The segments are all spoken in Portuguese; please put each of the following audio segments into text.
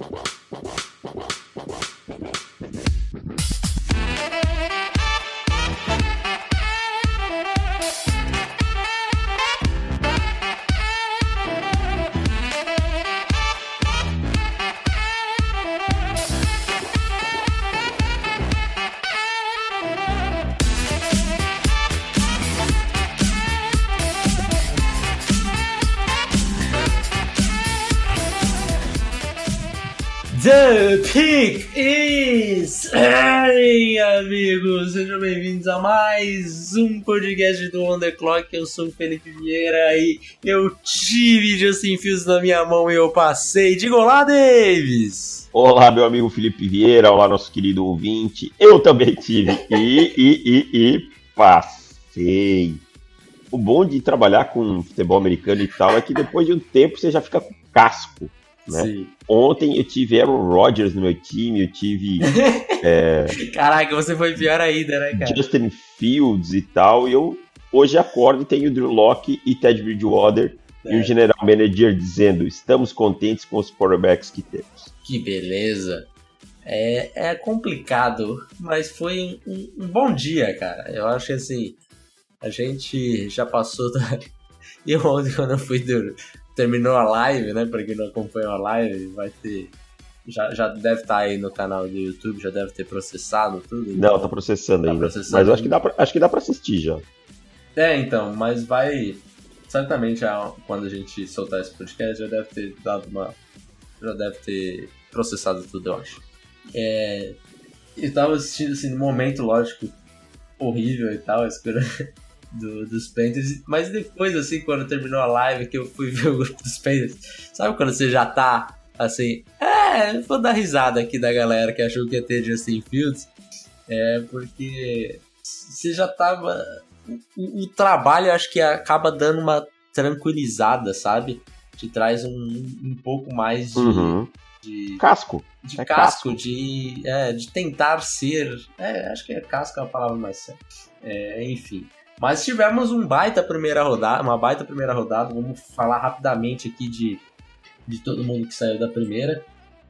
The pick is. Ei, amigos, sejam bem-vindos a mais um podcast do On The Clock. Eu sou o Felipe Vieira e eu tive Justin Fields na minha mão e eu passei. Diga olá, Davis! Olá, meu amigo Felipe Vieira, olá, nosso querido ouvinte. Eu também tive e, e, e, e passei. O bom de trabalhar com futebol americano e tal é que depois de um tempo você já fica com casco. Né? Ontem eu tive Aaron Rodgers no meu time, eu tive. é, Caraca, você foi pior ainda, né, cara? Justin Fields e tal, e eu hoje acordo e tenho Drew Locke e Ted Bridgewater é. e o General Manager dizendo: estamos contentes com os quarterbacks que temos. Que beleza! É, é complicado, mas foi um, um bom dia, cara. Eu acho que assim, a gente já passou da. E ontem, quando eu fui terminou a live, né? Pra quem não acompanhou a live, vai ter. Já, já deve estar tá aí no canal do YouTube, já deve ter processado tudo. Então... Não, tá processando tá ainda. Processando mas eu acho que, dá pra, acho que dá pra assistir já. É, então, mas vai. Certamente quando a gente soltar esse podcast já deve ter dado uma. Já deve ter processado tudo, eu acho. É, eu tava assistindo assim, no momento, lógico, horrível e tal, esperando do, dos Panthers. Mas depois, assim, quando terminou a live, que eu fui ver o grupo dos Panthers, sabe quando você já tá assim, é, vou dar risada aqui da galera que achou que ia ter Justin Fields. É, porque você já tava. O, o trabalho acho que acaba dando uma tranquilizada, sabe? Te traz um, um pouco mais de. Uhum. de casco. De é casco, casco, de, é, de tentar ser. É, acho que é casco é a palavra mais certa. É, enfim. Mas tivemos um baita primeira rodada, uma baita primeira rodada. Vamos falar rapidamente aqui de, de todo mundo que saiu da primeira.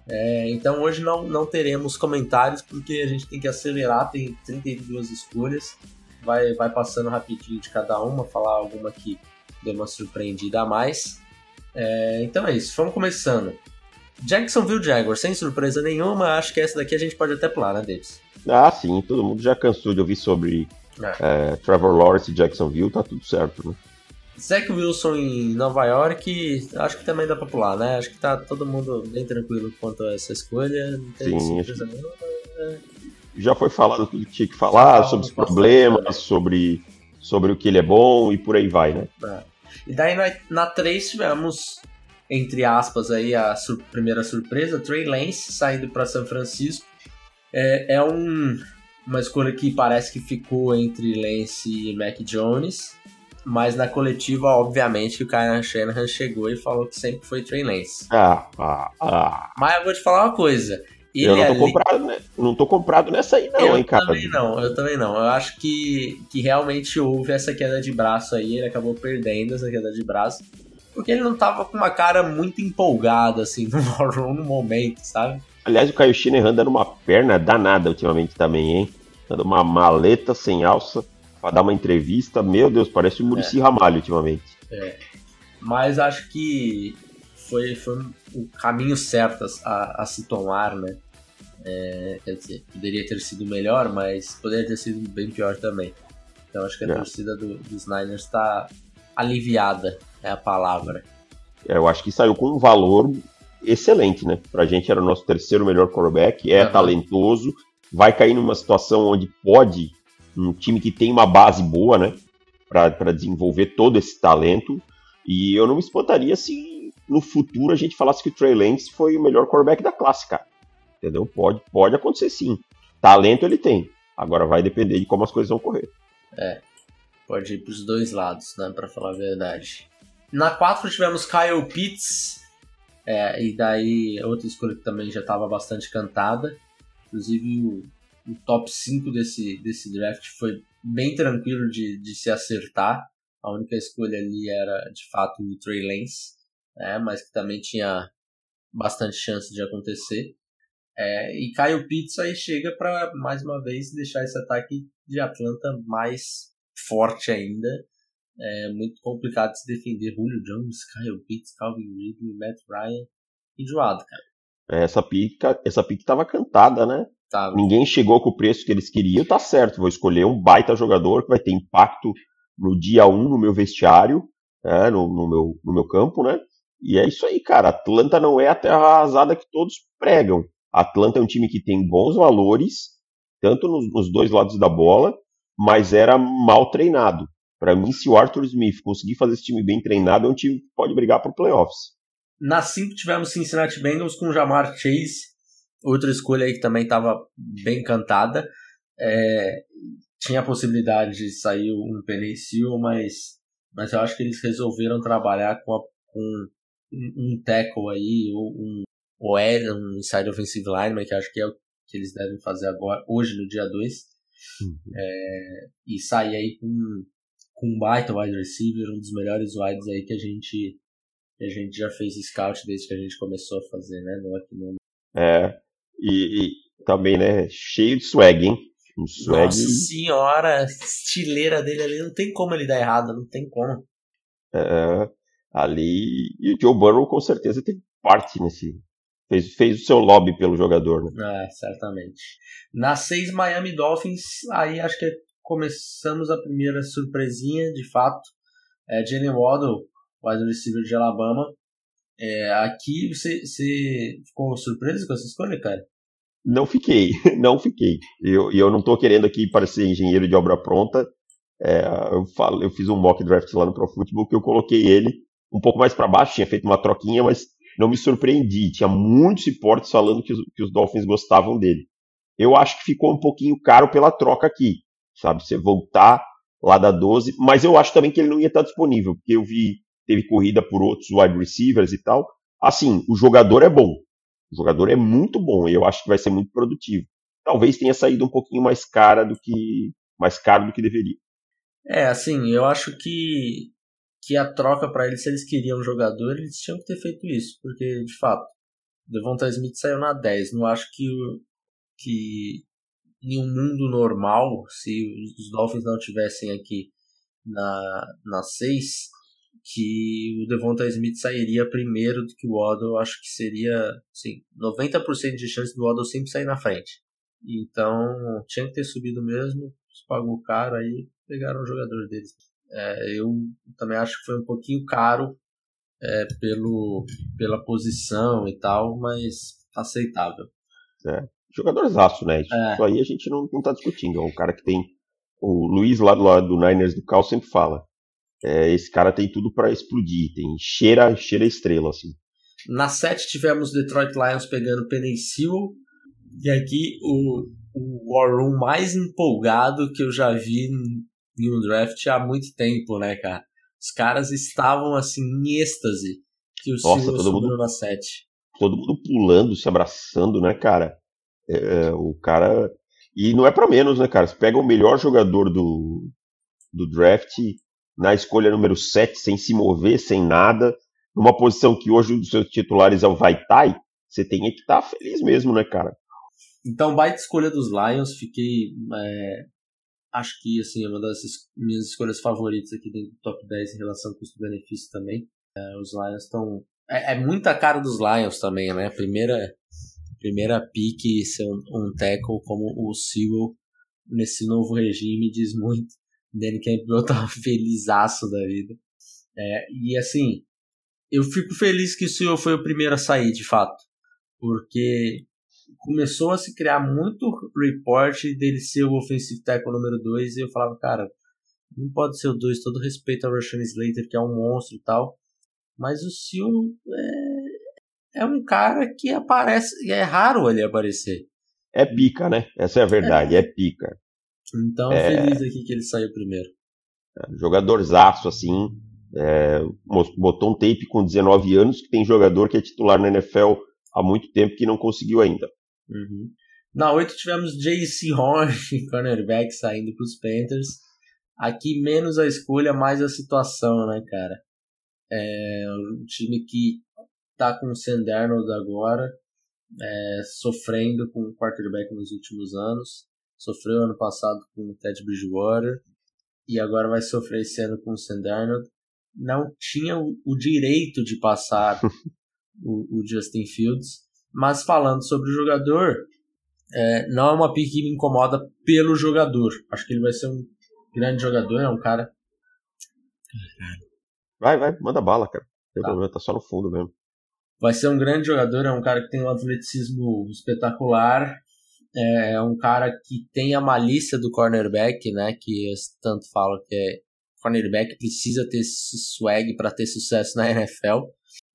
É, então hoje não, não teremos comentários porque a gente tem que acelerar, tem 32 escolhas. Vai, vai passando rapidinho de cada uma, falar alguma que deu uma surpreendida a mais. É, então é isso, vamos começando. Jacksonville Jaguars, sem surpresa nenhuma, acho que essa daqui a gente pode até pular, né, Davis? Ah, sim, todo mundo já cansou de ouvir sobre é. É, Trevor Lawrence e Jacksonville, tá tudo certo, né? Zach Wilson em Nova York, acho que também dá pra pular, né? Acho que tá todo mundo bem tranquilo quanto a essa escolha. Não tem Sim, acho. Né? Já foi falado tudo que tinha que falar, sobre os problemas, sobre, sobre o que ele é bom e por aí vai, né? É. E daí na, na 3 tivemos, entre aspas, aí a sur primeira surpresa, Trey Lance saindo para São Francisco. É, é um uma escolha que parece que ficou entre Lance e Mac Jones. Mas na coletiva, obviamente, que o Kyle Shanahan chegou e falou que sempre foi Trey Lance. Ah, ah, ah. Mas eu vou te falar uma coisa. Ele eu não tô, ali... comprado, né? não tô comprado nessa aí, não, eu hein, cara. Eu também não, eu também não. Eu acho que, que realmente houve essa queda de braço aí, ele acabou perdendo essa queda de braço. Porque ele não tava com uma cara muito empolgada, assim, no, no momento, sabe? Aliás, o Caio Shanahan dando uma perna danada ultimamente também, hein? Dando uma maleta sem alça para dar uma entrevista. Meu Deus, parece o Murici é. Ramalho ultimamente. É. Mas acho que foi, foi o caminho certo a, a se tomar, né? É, quer dizer, poderia ter sido melhor, mas poderia ter sido bem pior também. Então acho que a é. torcida do, dos Niners está aliviada, é a palavra. É, eu acho que saiu com um valor excelente, né? Pra gente era o nosso terceiro melhor quarterback, é uhum. talentoso, vai cair numa situação onde pode, um time que tem uma base boa, né, para desenvolver todo esse talento. E eu não me espantaria se no futuro a gente falasse que o Trey Lance foi o melhor quarterback da classe, cara. Entendeu? Pode, pode acontecer sim. Talento ele tem. Agora vai depender de como as coisas vão correr. É. Pode ir para os dois lados, né, para falar a verdade. Na 4 tivemos Kyle Pitts, é, e daí outra escolha que também já estava bastante cantada. Inclusive, o, o, top 5 desse, desse draft foi bem tranquilo de, de se acertar. A única escolha ali era, de fato, o Trey Lance, né? mas que também tinha bastante chance de acontecer. É, e Kyle Pitts aí chega para mais uma vez deixar esse ataque de Atlanta mais forte ainda. É muito complicado se defender. Julio Jones, Kyle Pitts, Calvin Ridley, Matt Ryan. Enjoado, cara. Essa pica, essa pique tava cantada, né? Tava. Ninguém chegou com o preço que eles queriam, tá certo. Vou escolher um baita jogador que vai ter impacto no dia 1 um no meu vestiário, né, no, no, meu, no meu campo, né? E é isso aí, cara. Atlanta não é a terra arrasada que todos pregam. Atlanta é um time que tem bons valores, tanto nos, nos dois lados da bola, mas era mal treinado. Para mim, se o Arthur Smith conseguir fazer esse time bem treinado, é um time que pode brigar para playoffs. Na 5 tivemos Cincinnati Bengals com Jamar Chase, outra escolha aí que também estava bem cantada. É, tinha a possibilidade de sair um Penicil, mas, mas eu acho que eles resolveram trabalhar com, a, com um, tackle aí, ou um, ou é um inside offensive lineman, que acho que é o que eles devem fazer agora, hoje no dia 2. Uhum. É, e sair aí com, com um baita wide receiver, um dos melhores wides aí que a gente a gente já fez scout desde que a gente começou a fazer, né? No aqui É, e, e, também, né? Cheio de swag, hein? Um swag. Nossa senhora, estileira dele ali, não tem como ele dar errado, não tem como. É, ali. E o Joe Burrow com certeza teve parte nesse, Fez, fez o seu lobby pelo jogador, né? É, certamente. Na 6 Miami Dolphins, aí acho que começamos a primeira surpresinha, de fato. É, Jalen Waddle, wide receiver de Alabama. É, aqui você, você ficou surpreso com essa escolha, cara? Não fiquei, não fiquei. E eu, eu não estou querendo aqui parecer engenheiro de obra pronta. É, eu, falo, eu fiz um mock draft lá no Pro Football que eu coloquei ele um pouco mais para baixo, tinha feito uma troquinha, mas não me surpreendi. Tinha muitos reportes falando que os, que os Dolphins gostavam dele. Eu acho que ficou um pouquinho caro pela troca aqui, sabe? Você voltar lá da 12, mas eu acho também que ele não ia estar disponível, porque eu vi, teve corrida por outros wide receivers e tal. Assim, o jogador é bom. O jogador é muito bom e eu acho que vai ser muito produtivo. Talvez tenha saído um pouquinho mais cara do que mais caro do que deveria. É, assim, eu acho que que a troca para eles, se eles queriam um jogador, eles tinham que ter feito isso, porque de fato, Devonta Smith saiu na 10. Não acho que, que em um mundo normal, se os Dolphins não tivessem aqui na, na 6, que o Devonta Smith sairia primeiro do que o Waddle. Acho que seria assim, 90% de chance do Waddle sempre sair na frente. Então tinha que ter subido mesmo, pagou caro aí, pegaram o jogador deles. É, eu também acho que foi um pouquinho caro é, pelo, pela posição e tal, mas aceitável. É, jogadorzaço, né? Isso, é. isso aí a gente não, não tá discutindo. É um cara que tem. O Luiz lá do lado do Niners do Cal sempre fala. É, esse cara tem tudo para explodir, tem cheira, cheira estrela, assim. Na 7 tivemos Detroit Lions pegando Penny Sewell, e aqui o, o War Room mais empolgado que eu já vi em um draft há muito tempo, né, cara? Os caras estavam assim em êxtase que o Nossa, Silva todo mundo, na 7. Todo mundo pulando, se abraçando, né, cara? É, o cara. E não é para menos, né, cara? Você pega o melhor jogador do, do draft na escolha número 7, sem se mover, sem nada, numa posição que hoje um dos seus titulares é o Vaitai, você tem que estar tá feliz mesmo, né, cara? Então, baita escolha dos Lions, fiquei é, acho que assim, é uma das minhas escolhas favoritas aqui dentro do top 10 em relação custo-benefício também. É, os Lions estão. É, é muita cara dos Lions também, né? Primeira, primeira pique ser um, um tackle como o Sewell nesse novo regime diz muito. Danny Campbell tá felizaço da vida. É, e assim, eu fico feliz que o Sewell foi o primeiro a sair, de fato. Porque começou a se criar muito report dele ser o offensive tackle número 2 e eu falava, cara, não pode ser o 2, todo respeito ao Rashan Slater, que é um monstro e tal, mas o Sil é, é um cara que aparece, é raro ele aparecer. É pica, né? Essa é a verdade, é, é pica. Então, é... feliz aqui que ele saiu primeiro. É, jogadorzaço, assim, é, botou um tape com 19 anos, que tem jogador que é titular na NFL há muito tempo que não conseguiu ainda. Uhum. Na 8 tivemos J.C. Horn, cornerback, saindo para os Panthers. Aqui menos a escolha, mais a situação, né, cara? É um time que tá com o Sam Darnold agora, é, sofrendo com o quarterback nos últimos anos. Sofreu ano passado com o Ted Bridgewater e agora vai sofrer esse ano com o Sam Darnold. Não tinha o, o direito de passar o, o, Justin Fields, mas falando sobre o jogador, é, não é uma pick que me incomoda pelo jogador. Acho que ele vai ser um grande jogador, é um cara. Vai, vai, manda bala, cara. Tem tá. problema, tá só no fundo mesmo. Vai ser um grande jogador, é um cara que tem um atleticismo espetacular, é, é um cara que tem a malícia do cornerback, né? Que eu tanto falo que é cornerback precisa ter swag para ter sucesso na NFL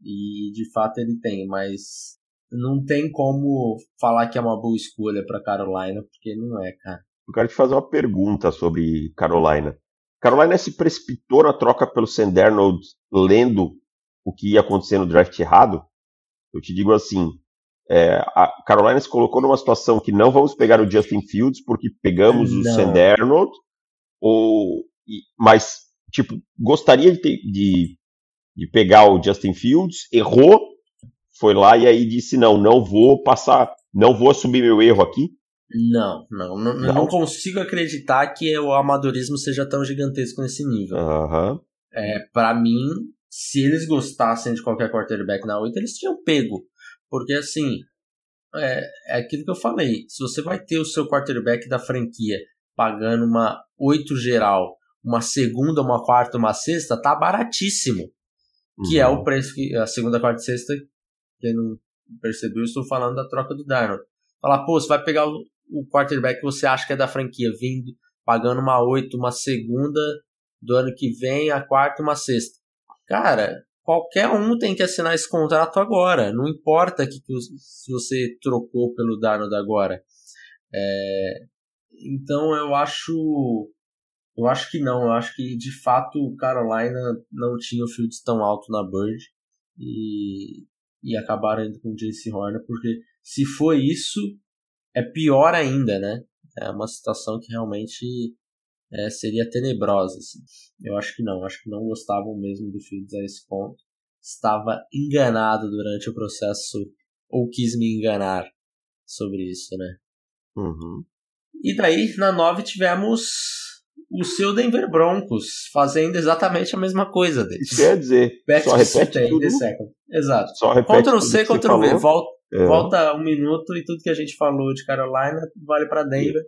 e de fato ele tem, mas não tem como falar que é uma boa escolha para Carolina porque não é, cara. Eu quero te fazer uma pergunta sobre Carolina. Carolina se precipitou na troca pelo Sandernold lendo o que ia acontecer no draft errado? Eu te digo assim, é, a Carolina se colocou numa situação que não vamos pegar o Justin Fields porque pegamos não. o Sandernold, ou, mas, tipo, gostaria de, ter, de, de pegar o Justin Fields, errou, foi lá e aí disse, não, não vou passar, não vou assumir meu erro aqui. Não, não, não, não. não consigo acreditar que o amadorismo seja tão gigantesco nesse nível. Uhum. É, para mim, se eles gostassem de qualquer quarterback na 8, eles tinham pego. Porque assim, é, é aquilo que eu falei. Se você vai ter o seu quarterback da franquia pagando uma 8 geral, uma segunda, uma quarta, uma sexta, tá baratíssimo. Uhum. Que é o uhum. preço que a segunda, quarta e sexta, quem não percebeu, eu estou falando da troca do Darnold. Falar, pô, você vai pegar o, o quarterback que você acha que é da franquia, vindo, pagando uma 8, uma segunda do ano que vem, a quarta uma sexta. Cara, qualquer um tem que assinar esse contrato agora. Não importa que, se você trocou pelo Darnold agora. É, então eu acho. Eu acho que não. Eu acho que de fato o Carolina não tinha o Fields tão alto na Bird. E, e acabaram indo com o JC Horner. Porque se foi isso, é pior ainda, né? É uma situação que realmente é, seria tenebrosa. Assim. Eu acho que não, acho que não gostavam mesmo do Fields a esse ponto. Estava enganado durante o processo, ou quis me enganar sobre isso, né? Uhum. E daí, na 9, tivemos o seu Denver Broncos fazendo exatamente a mesma coisa deles. Quer dizer, Back só repete tudo. Exato. Só repete Ctrl C, Ctrl V. Volta, é. volta um minuto e tudo que a gente falou de Carolina vale para Denver.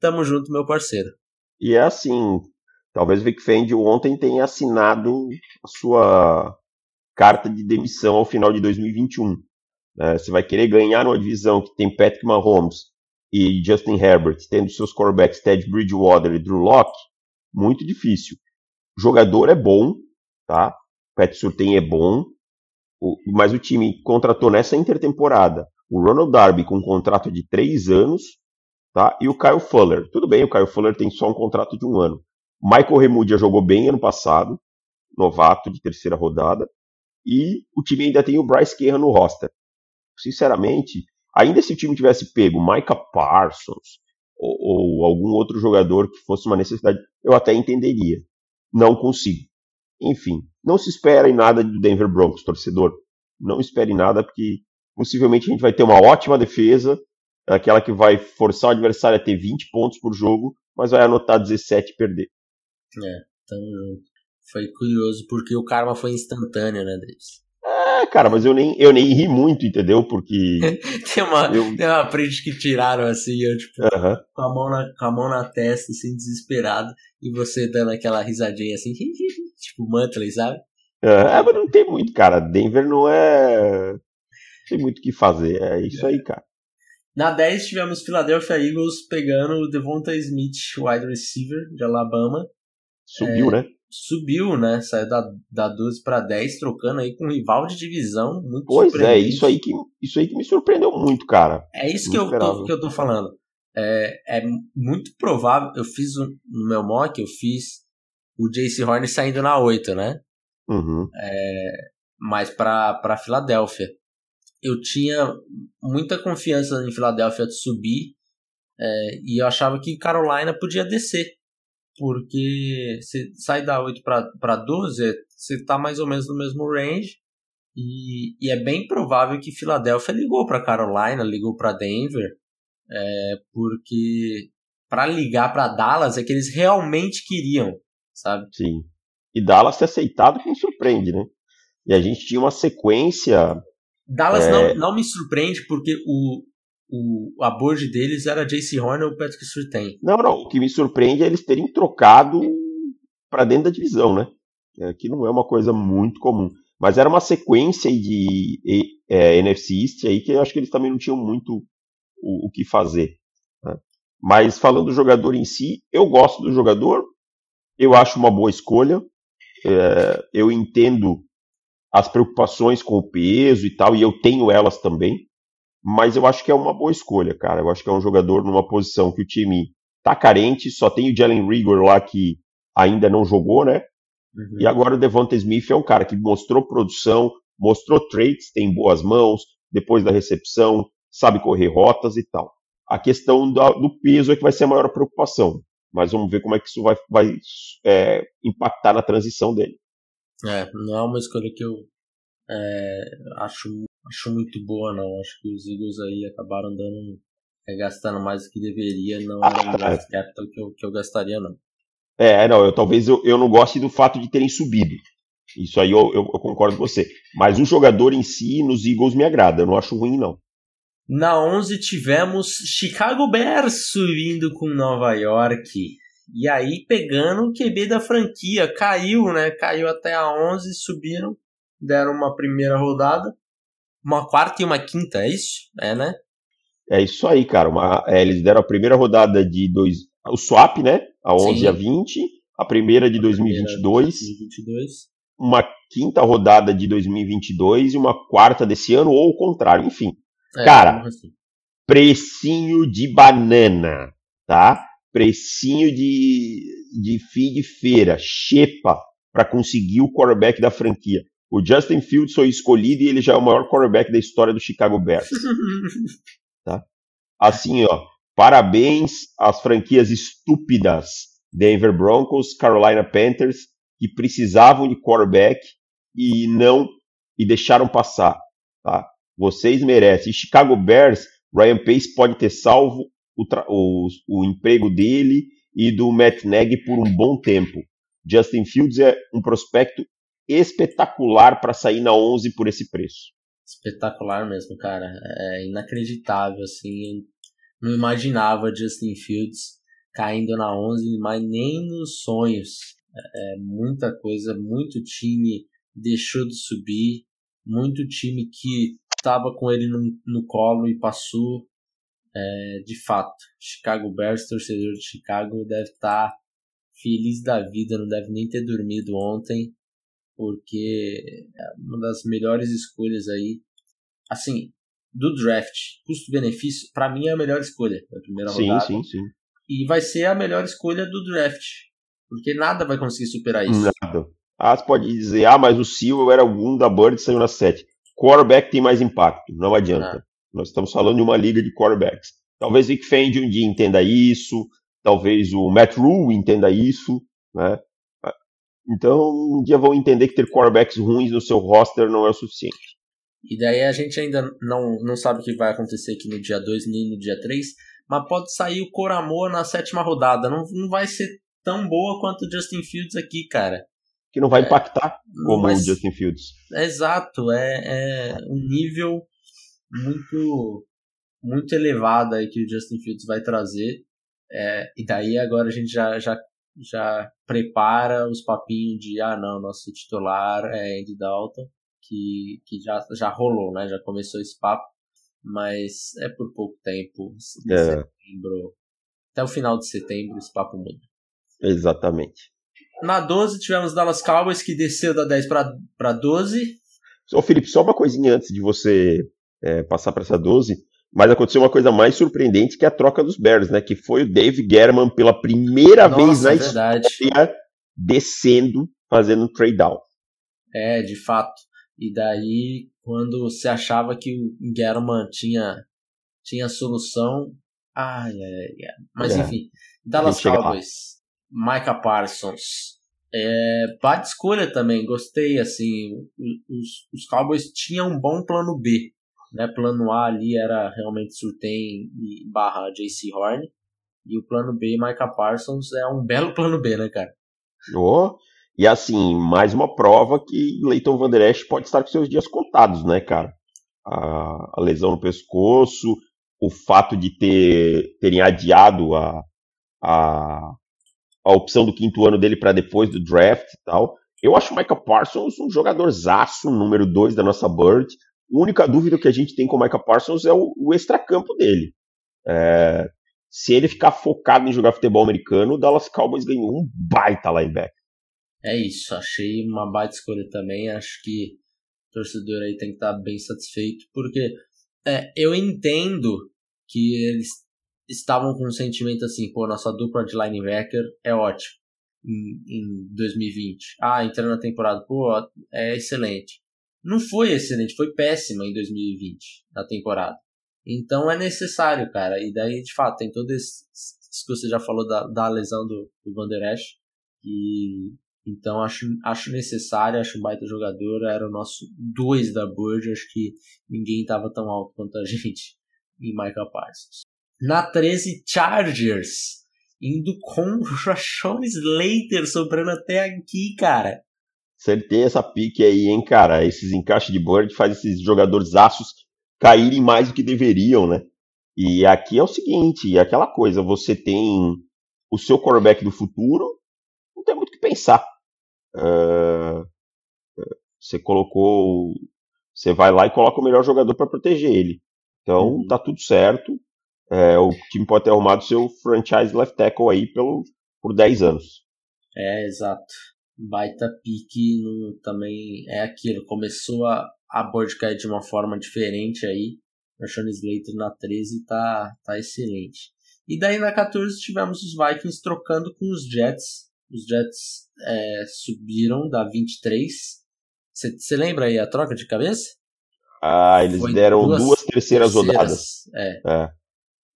Tamo junto, meu parceiro. E é assim, talvez o Vic Fendi ontem tenha assinado a sua carta de demissão ao final de 2021. É, você vai querer ganhar numa divisão que tem Patrick Mahomes e Justin Herbert, tendo seus quarterbacks Ted Bridgewater e Drew Locke, muito difícil. O jogador é bom, tá? O Pat Surtain é bom, mas o time contratou nessa intertemporada o Ronald Darby com um contrato de três anos Tá? E o Kyle Fuller. Tudo bem, o Kyle Fuller tem só um contrato de um ano. Michael Remudia jogou bem ano passado, novato de terceira rodada. E o time ainda tem o Bryce Kerr no roster. Sinceramente, ainda se o time tivesse pego Micah Parsons ou, ou algum outro jogador que fosse uma necessidade, eu até entenderia. Não consigo. Enfim, não se espera em nada do Denver Broncos, torcedor. Não espere nada, porque possivelmente a gente vai ter uma ótima defesa aquela que vai forçar o adversário a ter 20 pontos por jogo, mas vai anotar 17 e perder. É, tamo junto. Foi curioso porque o karma foi instantâneo, né, Davis? É, cara, mas eu nem, eu nem ri muito, entendeu? Porque. tem, uma, eu... tem uma print que tiraram assim, eu, tipo, uh -huh. com, a mão na, com a mão na testa, assim, desesperado, e você dando aquela risadinha assim, tipo Mantley, sabe? É, mas não tem muito, cara. Denver não é. Não tem muito o que fazer. É isso aí, cara. Na 10 tivemos Philadelphia Eagles pegando o Devonta Smith, wide receiver de Alabama. Subiu, é, né? Subiu, né? Saiu da, da 12 para 10, trocando aí com um rival de divisão muito Pois é, isso aí, que, isso aí que me surpreendeu muito, cara. É isso que eu, tô, que eu tô falando. É, é muito provável. Eu fiz no meu mock, eu fiz o JC Horn saindo na 8, né? Uhum. É, mas para pra Filadélfia eu tinha muita confiança em Filadélfia de subir é, e eu achava que Carolina podia descer. Porque você sai da 8 para 12, você está mais ou menos no mesmo range. E, e, é bem provável que Filadélfia ligou para Carolina, ligou para Denver, é, porque para ligar para Dallas é que eles realmente queriam, sabe? Sim. E Dallas ter aceitado que me surpreende, né? E a gente tinha uma sequência. Dallas é... não, não me surpreende porque o, o, a board deles era JC Horn ou Patrick Surtain. Não, não. O que me surpreende é eles terem trocado para dentro da divisão, né? É, que não é uma coisa muito comum. Mas era uma sequência de é, NFC East aí que eu acho que eles também não tinham muito o, o que fazer. Né? Mas falando do jogador em si, eu gosto do jogador, eu acho uma boa escolha, é, eu entendo as preocupações com o peso e tal, e eu tenho elas também, mas eu acho que é uma boa escolha, cara. Eu acho que é um jogador numa posição que o time tá carente, só tem o Jalen Rigor lá que ainda não jogou, né? Uhum. E agora o Devonta Smith é um cara que mostrou produção, mostrou traits, tem boas mãos, depois da recepção, sabe correr rotas e tal. A questão do, peso é que vai ser a maior preocupação. Mas vamos ver como é que isso vai, vai é, impactar na transição dele. É, não é uma escolha que eu é, acho, acho muito boa, não. Acho que os Eagles aí acabaram dando, é, gastando mais do que deveria. Não era um draft capital que eu, que eu gastaria, não. É, não, eu talvez eu, eu não goste do fato de terem subido. Isso aí eu, eu, eu, concordo com você. Mas o jogador em si, nos Eagles, me agrada. Eu não acho ruim, não. Na 11 tivemos Chicago Bears subindo com Nova York. E aí pegando o QB da franquia. Caiu, né? Caiu até a 11, subiram. Deram uma primeira rodada. Uma quarta e uma quinta, é isso? É, né? É isso aí, cara. Uma, é, eles deram a primeira rodada de dois. O swap, né? A 11 Sim. e a 20. A primeira de a 2022. Primeira 2022. Uma quinta rodada de 2022 e uma quarta desse ano, ou o contrário, enfim. É, Cara, assim. precinho de banana, tá? Precinho de, de fim de feira, xepa, para conseguir o quarterback da franquia. O Justin Fields foi escolhido e ele já é o maior quarterback da história do Chicago Bears. tá? Assim, ó, parabéns às franquias estúpidas Denver Broncos, Carolina Panthers, que precisavam de quarterback e não e deixaram passar, tá? Vocês merecem. E Chicago Bears, Ryan Pace pode ter salvo o, o, o emprego dele e do Matt Nagy por um bom tempo. Justin Fields é um prospecto espetacular para sair na 11 por esse preço. Espetacular mesmo, cara. É inacreditável, assim. Não imaginava Justin Fields caindo na 11, mas nem nos sonhos. É, é muita coisa, muito time deixou de subir, muito time que estava com ele no, no colo e passou. É, de fato, Chicago Bears, torcedor de Chicago, deve estar tá feliz da vida, não deve nem ter dormido ontem, porque é uma das melhores escolhas aí. Assim, do draft, custo-benefício, para mim é a melhor escolha da primeira sim, rodada. Sim, sim, sim. E vai ser a melhor escolha do draft, porque nada vai conseguir superar isso. Nada. Ah, você pode dizer, ah, mas o Silva era algum da Bird e saiu na 7 quarterback tem mais impacto, não adianta. Ah. Nós estamos falando de uma liga de quarterbacks. Talvez Vic Fendi um dia entenda isso, talvez o Matt Rule entenda isso, né? Então, um dia vão entender que ter quarterbacks ruins no seu roster não é o suficiente. E daí a gente ainda não, não sabe o que vai acontecer aqui no dia 2 nem no dia 3, mas pode sair o Coramor na sétima rodada. Não, não vai ser tão boa quanto o Justin Fields aqui, cara que não vai é, impactar como mas, o Justin Fields. Exato, é, é um nível muito muito elevado aí que o Justin Fields vai trazer. É, e daí agora a gente já, já, já prepara os papinhos de ah não, nosso titular é Andy Dalton, que, que já, já rolou, né? Já começou esse papo, mas é por pouco tempo. É. Setembro, até o final de setembro esse papo muda. Exatamente. Na 12 tivemos Dallas Cowboys que desceu da 10 para 12. Ô Felipe, só uma coisinha antes de você é, passar para essa 12. Mas aconteceu uma coisa mais surpreendente que a troca dos Bears, né? Que foi o Dave German pela primeira Nossa, vez na é história descendo, fazendo um trade down. É, de fato. E daí, quando você achava que o German tinha, tinha solução. Ai, ai, ai. Mas é. enfim, Dallas Cowboys. Micah Parsons, É, bate escolha também, gostei, assim, os, os Cowboys tinham um bom plano B, né, plano A ali era realmente Surtain e barra JC Horn, e o plano B, Micah Parsons, é um belo plano B, né, cara? Oh, e assim, mais uma prova que Leighton Van Der Esch pode estar com seus dias contados, né, cara? A, a lesão no pescoço, o fato de ter, terem adiado a, a, a opção do quinto ano dele para depois do draft e tal. Eu acho o Micah Parsons um jogador zaço, número dois da nossa Bird. A única dúvida que a gente tem com o Micah Parsons é o, o extracampo dele. É, se ele ficar focado em jogar futebol americano, o Dallas Cowboys ganhou um baita linebacker. É isso, achei uma baita escolha também. Acho que o torcedor aí tem que estar bem satisfeito, porque é, eu entendo que eles estavam com um sentimento assim, pô, nossa dupla de linebacker é ótimo em, em 2020. Ah, entrando na temporada, pô, é excelente. Não foi excelente, foi péssima em 2020, na temporada. Então é necessário, cara. E daí, de fato, tem todo esse, isso que você já falou da, da lesão do, do Van Der Esch. E então acho, acho necessário, acho um baita jogador. Era o nosso dois da Bird. Acho que ninguém estava tão alto quanto a gente em Michael Parsons. Na 13, Chargers. Indo com Rashawn Slater sobrando até aqui, cara. Acertei essa pique aí, hein, cara. Esses encaixes de Bird faz esses jogadores aços caírem mais do que deveriam, né? E aqui é o seguinte, é aquela coisa, você tem o seu quarterback do futuro, não tem muito o que pensar. Uh, você colocou, você vai lá e coloca o melhor jogador para proteger ele. Então uhum. tá tudo certo. É, o time pode ter arrumado seu franchise left tackle aí pelo, por 10 anos. É, exato. Baita pique no, também é aquilo. Começou a, a board cair de uma forma diferente aí. O Sean Slater na 13 tá, tá excelente. E daí na 14 tivemos os Vikings trocando com os Jets. Os Jets é, subiram da 23. Você lembra aí a troca de cabeça? Ah, eles Foi deram duas, duas terceiras, terceiras, rodadas. É. é.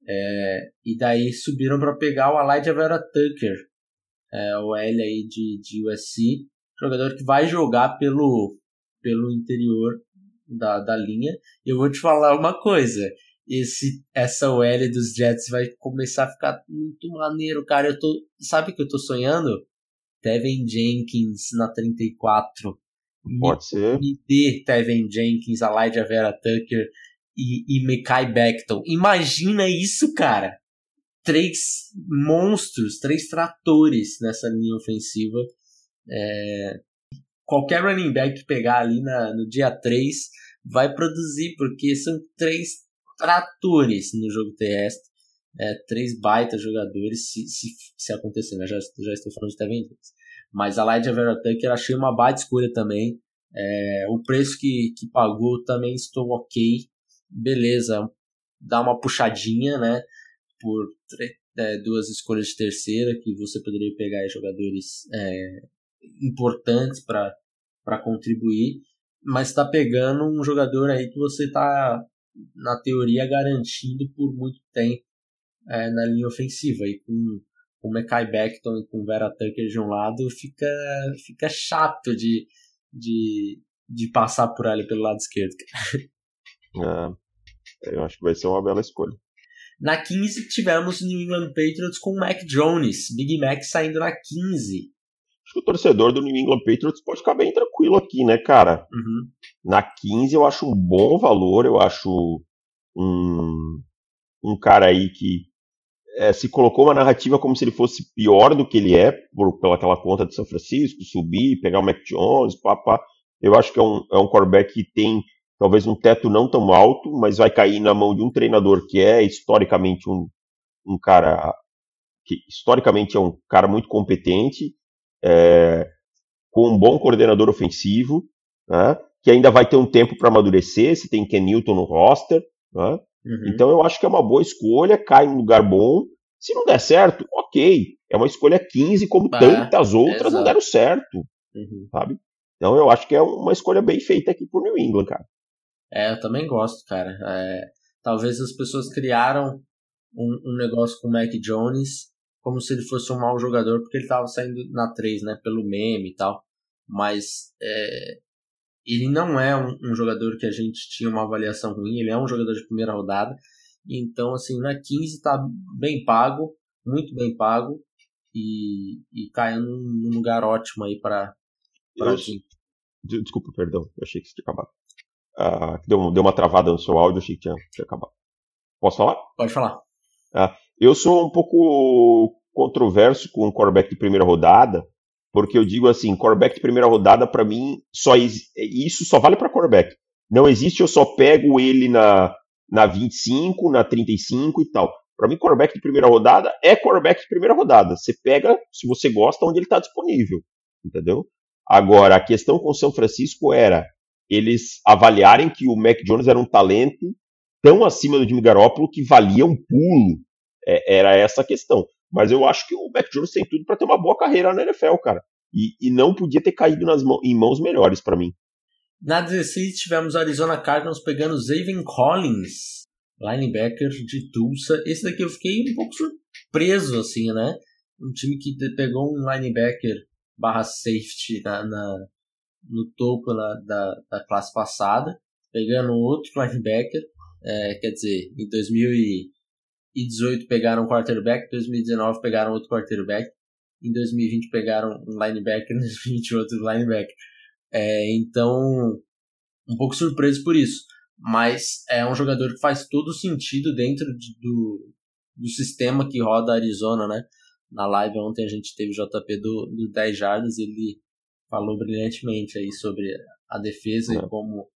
é e daí subiram para pegar o Elijah Vera Tucker, é, o L aí de, de USC, jogador que vai jogar pelo, pelo interior da, da linha. E eu vou te falar uma coisa. Esse, essa OL dos Jets vai começar a ficar muito maneiro, cara. Eu tô, sabe o que eu tô sonhando? Tevin Jenkins na 34. Pode me, ser. Me dê Tevin Jenkins, a Lydia Vera Tucker e, e Mekai Becton. Imagina isso, cara. Três monstros, três tratores nessa linha ofensiva. É, qualquer running back que pegar ali na, no dia 3 vai produzir, porque são três tratores no jogo terrestre. É, três baita jogadores, se, se, se acontecer, né? já, já estou falando de Tevin Mas a Lydia Vera Tucker achei uma baita escolha também. É, o preço que, que pagou também estou ok. Beleza, dá uma puxadinha, né? Por é, duas escolhas de terceira, que você poderia pegar jogadores é, importantes para contribuir, mas está pegando um jogador aí que você está, na teoria, garantindo por muito tempo é, na linha ofensiva. E com, com Mekai Beckton e com Vera Tucker de um lado, fica, fica chato de, de, de passar por ali pelo lado esquerdo. É, eu acho que vai ser uma bela escolha. Na 15 tivemos New England Patriots com Mac Jones, Big Mac saindo na 15. Acho que o torcedor do New England Patriots pode ficar bem tranquilo aqui, né, cara? Uhum. Na 15 eu acho um bom valor, eu acho um, um cara aí que é, se colocou uma narrativa como se ele fosse pior do que ele é, por, pelaquela conta de São Francisco, subir, pegar o Mac Jones, papá. Eu acho que é um, é um quarterback que tem talvez um teto não tão alto, mas vai cair na mão de um treinador que é historicamente um, um cara que historicamente é um cara muito competente é, com um bom coordenador ofensivo, né, que ainda vai ter um tempo para amadurecer, se tem Ken Newton no roster. Né, uhum. Então eu acho que é uma boa escolha, cai em um lugar bom. Se não der certo, ok. É uma escolha 15, como tantas outras exato. não deram certo. Uhum. Sabe? Então eu acho que é uma escolha bem feita aqui por New England, cara. É, eu também gosto, cara. É, talvez as pessoas criaram um, um negócio com o Mac Jones como se ele fosse um mau jogador, porque ele estava saindo na 3, né? Pelo meme e tal. Mas é, ele não é um, um, jogador que a gente tinha uma avaliação ruim, ele é um jogador de primeira rodada. Então, assim, na 15 está bem pago, muito bem pago, e, e caindo num lugar ótimo aí para. Desculpa, perdão, eu achei que isso tinha acabado. Uh, deu, deu uma travada no seu áudio, achei que tinha, tinha acabado. Posso falar? Pode falar. Uh, eu sou um pouco controverso com o quarterback de primeira rodada, porque eu digo assim, quarterback de primeira rodada, para mim, só isso só vale para quarterback. Não existe, eu só pego ele na, na 25, na 35 e tal. Para mim, quarterback de primeira rodada é quarterback de primeira rodada. Você pega, se você gosta, onde ele está disponível. Entendeu? Agora, a questão com o São Francisco era eles avaliarem que o Mac Jones era um talento tão acima do Jimmy Garoppolo que valia um pulo. É, era essa a questão. Mas eu acho que o Mac Jones tem tudo para ter uma boa carreira na NFL, cara. E, e não podia ter caído nas mãos, em mãos melhores para mim. Na 16 tivemos Arizona Cardinals pegando Zaven Collins, linebacker de Tulsa. Esse daqui eu fiquei um pouco surpreso, assim, né? Um time que pegou um linebacker barra safety na, na no topo na, da, da classe passada, pegando outro linebacker. É, quer dizer, em 2018 pegaram um quarterback, em 2019 pegaram outro quarterback, em 2020 pegaram um linebacker, em 2020 outro linebacker. É, então, um pouco surpreso por isso. Mas é um jogador que faz todo sentido dentro de, do, do sistema que roda a Arizona, né? Na live ontem a gente teve o JP do, do 10 Jardas, ele falou brilhantemente aí sobre a defesa e como,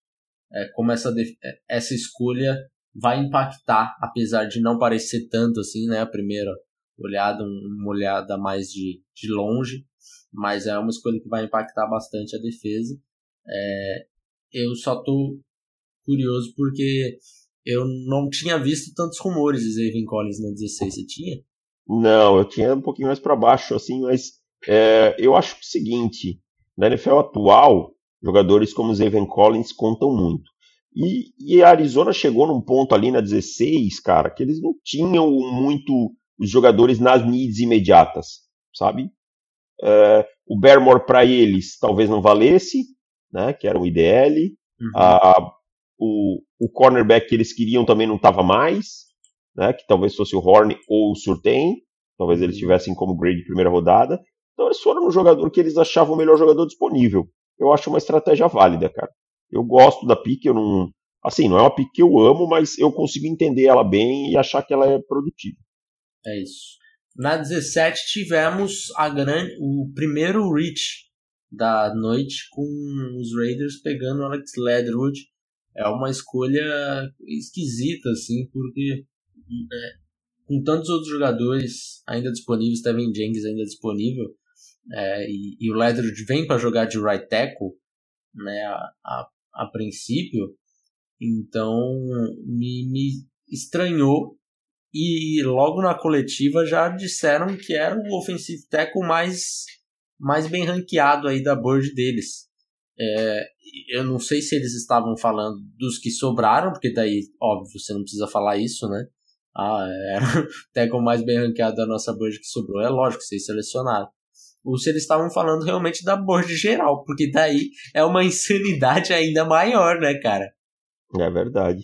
é, como essa, é, essa escolha vai impactar, apesar de não parecer tanto assim, né? A primeira olhada, uma olhada mais de, de longe, mas é uma escolha que vai impactar bastante a defesa. É, eu só tô curioso porque eu não tinha visto tantos rumores de Zayvon Collins na 16, você tinha? Não, eu tinha um pouquinho mais para baixo, assim, mas é, eu acho o seguinte, na NFL atual, jogadores como Zayvon Collins contam muito. E, e, a Arizona chegou num ponto ali na 16, cara, que eles não tinham muito os jogadores nas needs imediatas, sabe? É, o Barrymore para eles talvez não valesse, né, que era o IDL. Uhum. O, o cornerback que eles queriam também não estava mais, né, que talvez fosse o Horn ou o Surtain. Talvez eles uhum. tivessem como grade de primeira rodada. Então eles foram no jogador que eles achavam o melhor jogador disponível. Eu acho uma estratégia válida, cara. Eu gosto da pique, eu não. Assim, não é uma pique que eu amo, mas eu consigo entender ela bem e achar que ela é produtiva. É isso. Na 17 tivemos a grande, o primeiro reach da noite com os Raiders pegando Alex Leatherwood. É uma escolha esquisita, assim, porque é, com tantos outros jogadores ainda disponíveis, Steven Jenkins ainda disponível, é, e, e, o Leatherwood vem para jogar de right tackle, né, a, a, a princípio, então me, me estranhou e logo na coletiva já disseram que era o offensive tackle mais, mais bem ranqueado aí da board deles. É, eu não sei se eles estavam falando dos que sobraram, porque daí, óbvio, você não precisa falar isso, né? Ah, era o tackle mais bem ranqueado da nossa board que sobrou. É lógico, vocês selecionaram. Ou se eles estavam falando realmente da board geral, porque daí é uma insanidade ainda maior, né, cara? É verdade.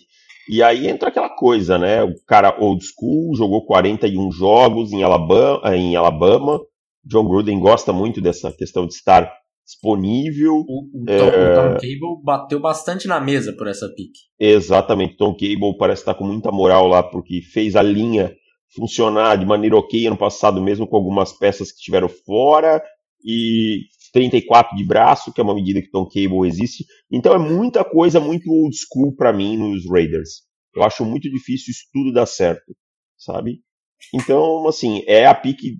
E aí entra aquela coisa, né? O cara old school, jogou 41 jogos em Alabama, em Alabama. John Gruden gosta muito dessa questão de estar disponível. O, o, Tom, é... o Tom, Cable bateu bastante na mesa por essa pick. Exatamente. Tom Cable parece estar com muita moral lá, porque fez a linha funcionar de maneira ok ano passado, mesmo com algumas peças que estiveram fora. E 34 de braço, que é uma medida que Tom Cable existe. Então é muita coisa muito old school para mim nos Raiders. Eu acho muito difícil isso tudo dar certo, sabe? Então, assim, é a pique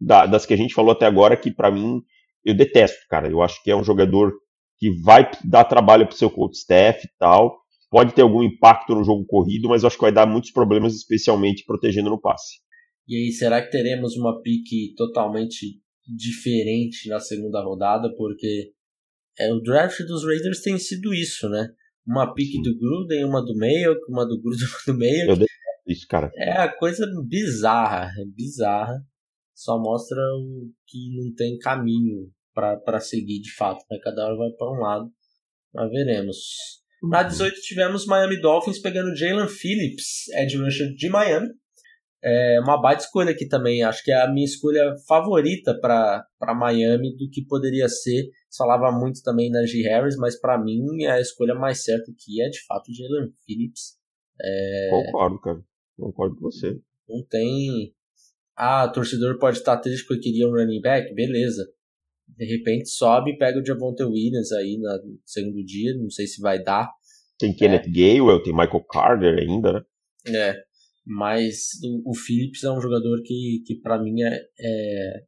da, das que a gente falou até agora que para mim eu detesto, cara. Eu acho que é um jogador que vai dar trabalho pro seu coach staff e tal. Pode ter algum impacto no jogo corrido, mas acho que vai dar muitos problemas, especialmente protegendo no passe. E aí, será que teremos uma pique totalmente diferente na segunda rodada, porque é, o draft dos Raiders tem sido isso, né? Uma pick do Gruden, uma do meio, uma do Gruden, uma do meio. Eu isso, cara. É a coisa bizarra, é bizarra. só mostra que não tem caminho para seguir de fato. Né? Cada hora vai para um lado. Mas veremos. Na 18 tivemos Miami Dolphins pegando Jalen Phillips, edge rusher de Miami. É uma baita escolha aqui também. Acho que é a minha escolha favorita para Miami do que poderia ser. Falava muito também na G. Harris, mas para mim a escolha mais certa aqui é de fato Jalen Phillips. É... Concordo, cara. Concordo com você. Não tem. Ah, torcedor pode estar triste porque queria um running back? Beleza. De repente sobe e pega o Javonte Williams aí no segundo dia. Não sei se vai dar. Tem Kenneth é. Gaywell, tem Michael Carter ainda, né? É. Mas o, o Phillips é um jogador que, que para mim é, é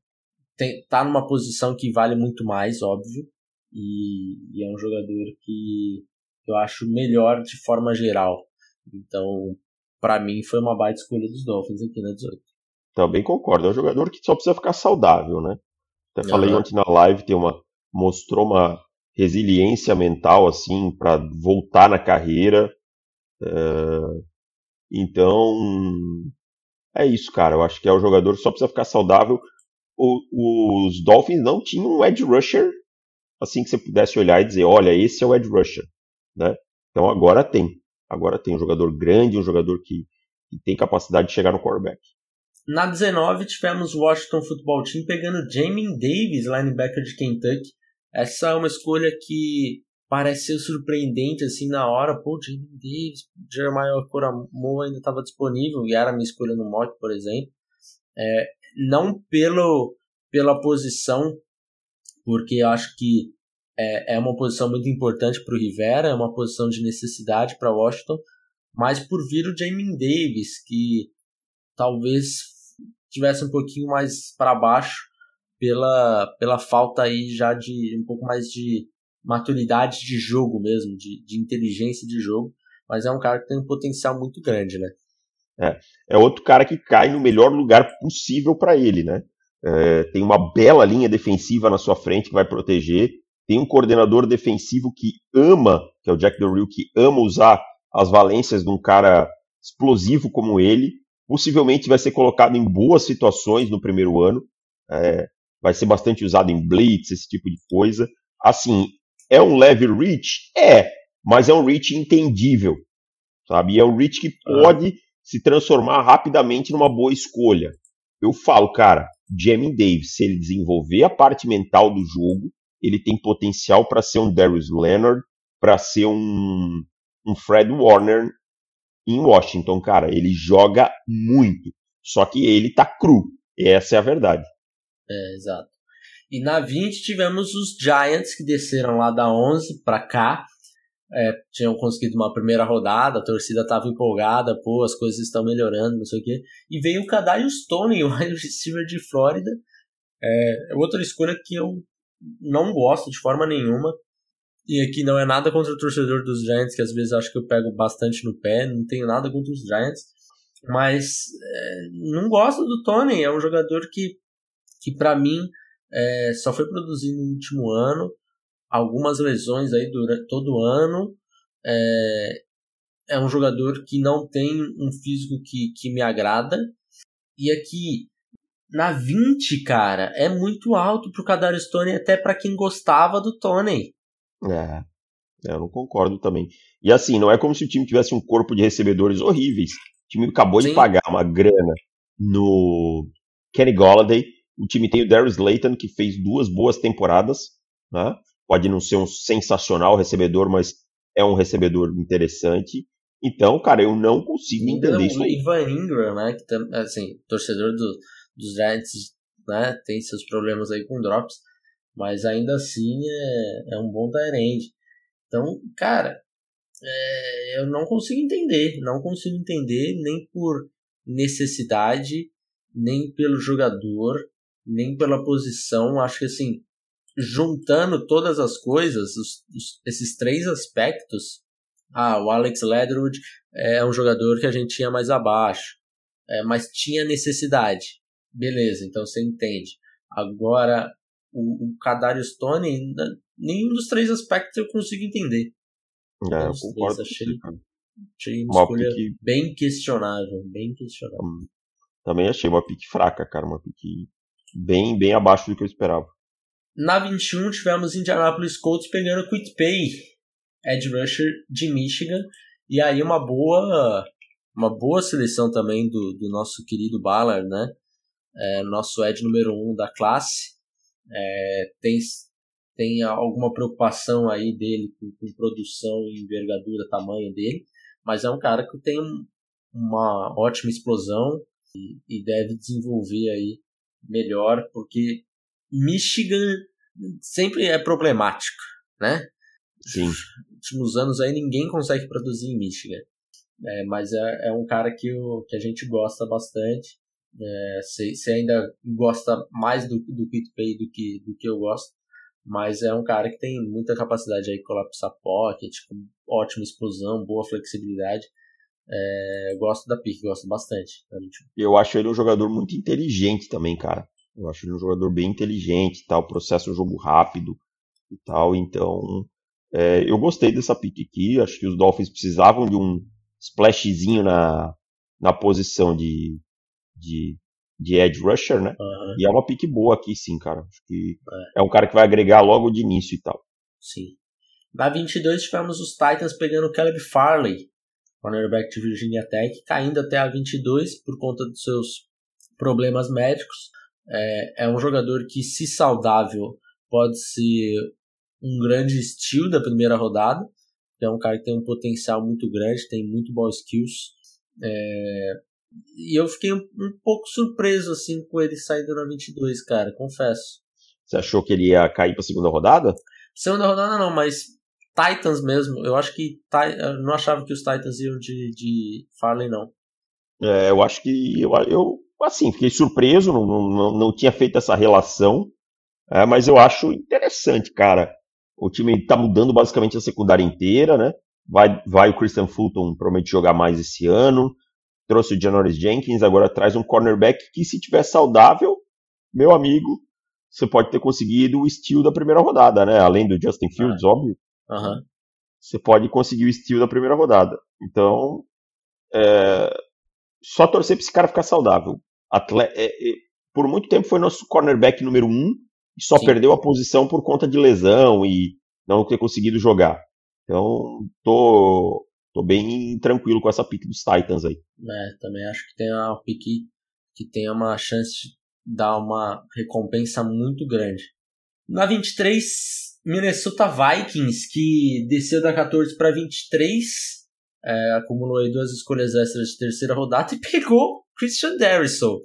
tem, tá numa posição que vale muito mais, óbvio. E, e é um jogador que eu acho melhor de forma geral. Então, para mim, foi uma baita escolha dos Dolphins aqui na 18. Também concordo. É um jogador que só precisa ficar saudável, né? Até falei uhum. ontem na live, tem uma, mostrou uma resiliência mental, assim, para voltar na carreira. Uh, então, é isso, cara. Eu acho que é o jogador só precisa ficar saudável. O, os Dolphins não tinham um edge rusher assim que você pudesse olhar e dizer, olha, esse é o edge rusher, né? Então agora tem. Agora tem um jogador grande, um jogador que, que tem capacidade de chegar no quarterback. Na 19 tivemos o Washington Football Team pegando Jamin Davis, linebacker de Kentucky. Essa é uma escolha que parece ser surpreendente assim na hora. Pô, Jamin Davis, Jeremiah Coramoa ainda estava disponível e era minha escolha no mock, por exemplo. É, não pelo, pela posição, porque eu acho que é, é uma posição muito importante para o Rivera, é uma posição de necessidade para Washington, mas por vir o Jamin Davis, que talvez tivesse um pouquinho mais para baixo pela, pela falta aí já de um pouco mais de maturidade de jogo mesmo, de, de inteligência de jogo, mas é um cara que tem um potencial muito grande, né? É, é outro cara que cai no melhor lugar possível para ele, né? É, tem uma bela linha defensiva na sua frente que vai proteger, tem um coordenador defensivo que ama, que é o Jack Del Rio, que ama usar as valências de um cara explosivo como ele, possivelmente vai ser colocado em boas situações no primeiro ano, é, vai ser bastante usado em blitz, esse tipo de coisa. Assim, é um leve reach? É, mas é um reach entendível, sabe? E é um reach que pode se transformar rapidamente numa boa escolha. Eu falo, cara, Jamie Davis, se ele desenvolver a parte mental do jogo, ele tem potencial para ser um Darius Leonard, para ser um, um Fred Warner em Washington, cara. Ele joga muito. Só que ele tá cru. Essa é a verdade. É, exato. E na 20 tivemos os Giants que desceram lá da 11 para cá. É, tinham conseguido uma primeira rodada, a torcida estava empolgada, pô, as coisas estão melhorando, não sei o quê. E veio o Kadarius Tony, o wide receiver de Flórida. É, é outra escolha que eu não gosto de forma nenhuma. E aqui não é nada contra o torcedor dos Giants, que às vezes acho que eu pego bastante no pé, não tenho nada contra os Giants. Mas é, não gosto do Tony, é um jogador que, que para mim é, só foi produzido no último ano, algumas lesões aí durante todo ano. É, é um jogador que não tem um físico que, que me agrada. E aqui, na 20, cara, é muito alto pro Kadarius Tony, até para quem gostava do Tony. É, eu não concordo também. E assim, não é como se o time tivesse um corpo de recebedores horríveis. O time acabou Sim. de pagar uma grana no Kenny Golladay, o time tem o Darius Layton, que fez duas boas temporadas. Né? Pode não ser um sensacional recebedor, mas é um recebedor interessante. Então, cara, eu não consigo entender isso. O Ivan Ingram, né? Que assim, torcedor do, dos Giants, né? Tem seus problemas aí com drops. Mas ainda assim é, é um bom Tyrande. Então, cara, é, eu não consigo entender. Não consigo entender nem por necessidade, nem pelo jogador nem pela posição. Acho que assim, juntando todas as coisas, os, os, esses três aspectos, ah, o Alex Ledwood é um jogador que a gente tinha mais abaixo, é, mas tinha necessidade. Beleza, então você entende. Agora, o, o Kadarius Stone, nenhum dos três aspectos eu consigo entender. É, eu concordo. Três, achei, achei uma, uma escolha pique... bem questionável, bem questionável. Hum, também achei uma pique fraca, cara, uma pique bem, bem abaixo do que eu esperava. Na 21 tivemos Indianapolis Colts pegando Quit Pay, edge rusher de Michigan, e aí uma boa uma boa seleção também do, do nosso querido Ballard, né? É, nosso edge número 1 um da classe. É, tem, tem alguma preocupação aí dele com, com produção e envergadura, tamanho dele, mas é um cara que tem uma ótima explosão e, e deve desenvolver aí melhor, porque Michigan sempre é problemático, né? Sim. Nos últimos anos aí ninguém consegue produzir em Michigan. É, mas é, é um cara que, o, que a gente gosta bastante. É, ainda gosta mais do, do Pit Pay do que, do que eu gosto. Mas é um cara que tem muita capacidade aí de colapsar pocket, com ótima explosão, boa flexibilidade. É, gosto da pick, gosto bastante. Eu acho ele um jogador muito inteligente também, cara. Eu acho ele um jogador bem inteligente, tal, processo o jogo rápido e tal. Então, é, eu gostei dessa pick aqui. Acho que os Dolphins precisavam de um splashzinho na, na posição de, de, de edge rusher, né? Uhum. E é uma pick boa aqui, sim, cara. Acho que é. é um cara que vai agregar logo de início e tal. Sim. Na 22 tivemos os Titans pegando o Caleb Farley, cornerback de Virginia Tech, caindo até a 22 por conta dos seus problemas médicos. É, é um jogador que, se saudável, pode ser um grande estilo da primeira rodada. É um cara que tem um potencial muito grande, tem muito bom skills. É, e eu fiquei um, um, pouco surpreso assim com ele saindo na 22, cara, confesso. Você achou que ele ia cair para segunda rodada? Segunda rodada não, mas Titans mesmo. Eu acho que eu não achava que os Titans iam de, de Farley não. É, eu acho que eu, eu assim, fiquei surpreso, não, não, não tinha feito essa relação, é, mas eu acho interessante, cara. O time está mudando basicamente a secundária inteira, né? Vai, vai o Christian Fulton promete jogar mais esse ano. Trouxe o Janoris Jenkins, agora traz um cornerback que, se tiver saudável, meu amigo, você pode ter conseguido o steal da primeira rodada, né? Além do Justin Fields, é. óbvio. Uhum. Você pode conseguir o steal da primeira rodada. Então, é, só torcer para esse cara ficar saudável. Atle é, é, por muito tempo foi nosso cornerback número um e só Sim. perdeu a posição por conta de lesão e não ter conseguido jogar. Então, tô, tô bem tranquilo com essa pick dos Titans aí. É, também acho que tem uma pick que tem uma chance de dar uma recompensa muito grande. Na 23, Minnesota Vikings, que desceu da 14 para 23, é, acumulou aí duas escolhas extras de terceira rodada e pegou Christian Darrison.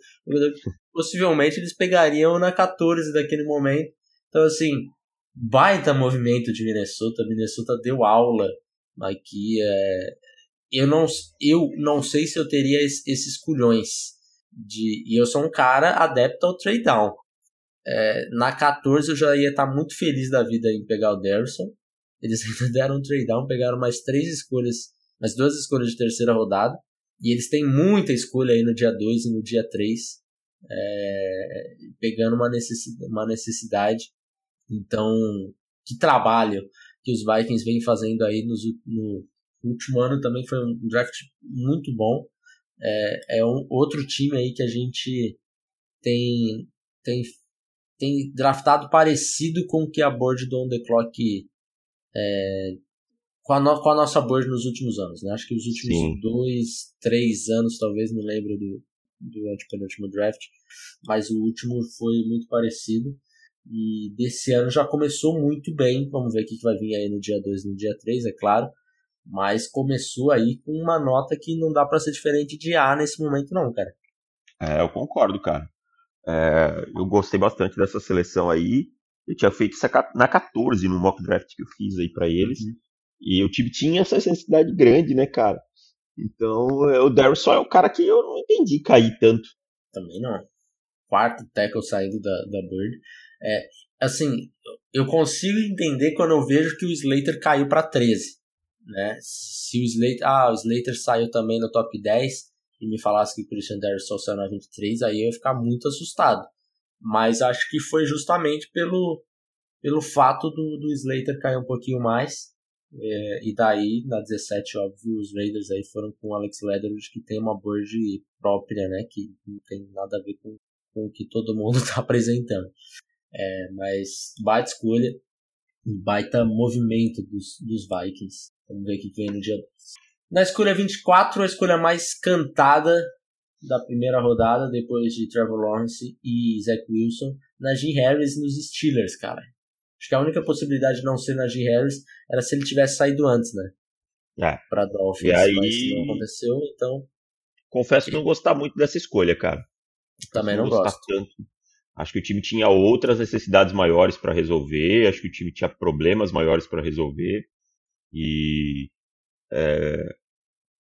Possivelmente eles pegariam na 14 daquele momento. Então, assim, baita movimento de Minnesota. Minnesota deu aula aqui. É... Eu, não, eu não sei se eu teria esses culhões. De... E eu sou um cara adepto ao trade down. É, na 14 eu já ia estar muito feliz da vida em pegar o Darrison. Eles ainda deram um trade down, pegaram mais três escolhas, mais duas escolhas de terceira rodada. E eles têm muita escolha aí no dia 2 e no dia 3, é, pegando uma necessidade, uma necessidade. Então, que trabalho que os Vikings vêm fazendo aí nos, no último ano também foi um draft muito bom. É, é um outro time aí que a gente tem, tem, tem draftado parecido com o que a board do On The Clock é, com a, no, com a nossa board nos últimos anos, né? Acho que os últimos Sim. dois, três anos, talvez, não lembro do, do antepenúltimo draft, mas o último foi muito parecido. E desse ano já começou muito bem. Vamos ver o que vai vir aí no dia 2 e no dia 3, é claro. Mas começou aí com uma nota que não dá para ser diferente de A nesse momento, não, cara. É, eu concordo, cara. É, eu gostei bastante dessa seleção aí. Eu tinha feito isso na 14 no mock draft que eu fiz aí para eles. Uhum. E o time tinha essa necessidade grande, né, cara? Então, é, o Darius só é o cara que eu não entendi cair tanto. Também não. Quarto tackle saído da, da Bird. É, assim, eu consigo entender quando eu vejo que o Slater caiu para 13. Né? Se o Slater, ah, o Slater saiu também no top 10 e me falasse que o Christian Darius só saiu na 23, aí eu ia ficar muito assustado. Mas acho que foi justamente pelo, pelo fato do, do Slater cair um pouquinho mais é, e daí, na 17, óbvio, os Raiders aí foram com o Alex Leatherwood, que tem uma board própria, né? Que não tem nada a ver com, com o que todo mundo está apresentando. É, mas baita escolha, baita movimento dos, dos Vikings. Vamos ver o que vem no dia 2. Na escolha 24, a escolha mais cantada da primeira rodada, depois de Trevor Lawrence e Zach Wilson, Najee Harris nos Steelers, cara. Acho que a única possibilidade de não ser Najee Harris era se ele tivesse saído antes, né? É. Pra Dolphins, E aí- mas não aconteceu, então Confesso não gostar muito dessa escolha, cara. também não gostar gosto. tanto. Acho que o time tinha outras necessidades maiores para resolver, acho que o time tinha problemas maiores para resolver. E. é,